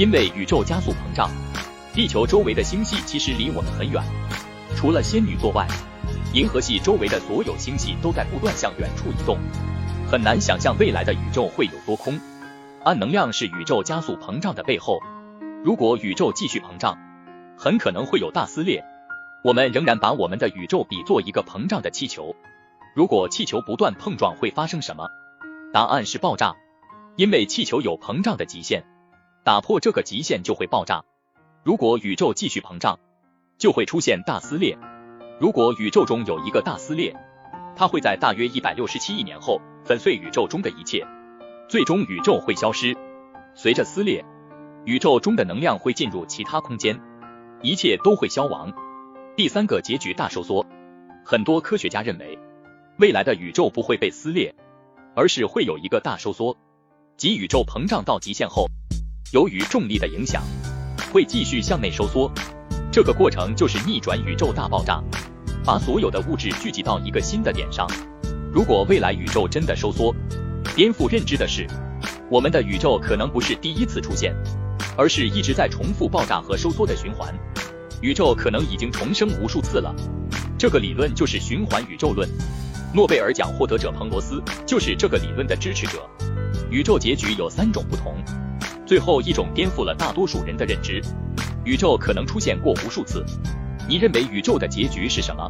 因为宇宙加速膨胀，地球周围的星系其实离我们很远。除了仙女座外，银河系周围的所有星系都在不断向远处移动。很难想象未来的宇宙会有多空。暗能量是宇宙加速膨胀的背后。如果宇宙继续膨胀，很可能会有大撕裂。我们仍然把我们的宇宙比作一个膨胀的气球。如果气球不断碰撞，会发生什么？答案是爆炸。因为气球有膨胀的极限，打破这个极限就会爆炸。如果宇宙继续膨胀，就会出现大撕裂。如果宇宙中有一个大撕裂，它会在大约一百六十七亿年后粉碎宇宙中的一切，最终宇宙会消失。随着撕裂，宇宙中的能量会进入其他空间，一切都会消亡。第三个结局大收缩。很多科学家认为，未来的宇宙不会被撕裂，而是会有一个大收缩。即宇宙膨胀到极限后，由于重力的影响，会继续向内收缩。这个过程就是逆转宇宙大爆炸，把所有的物质聚集到一个新的点上。如果未来宇宙真的收缩，颠覆认知的是，我们的宇宙可能不是第一次出现，而是一直在重复爆炸和收缩的循环。宇宙可能已经重生无数次了。这个理论就是循环宇宙论。诺贝尔奖获得者彭罗斯就是这个理论的支持者。宇宙结局有三种不同，最后一种颠覆了大多数人的认知，宇宙可能出现过无数次。你认为宇宙的结局是什么？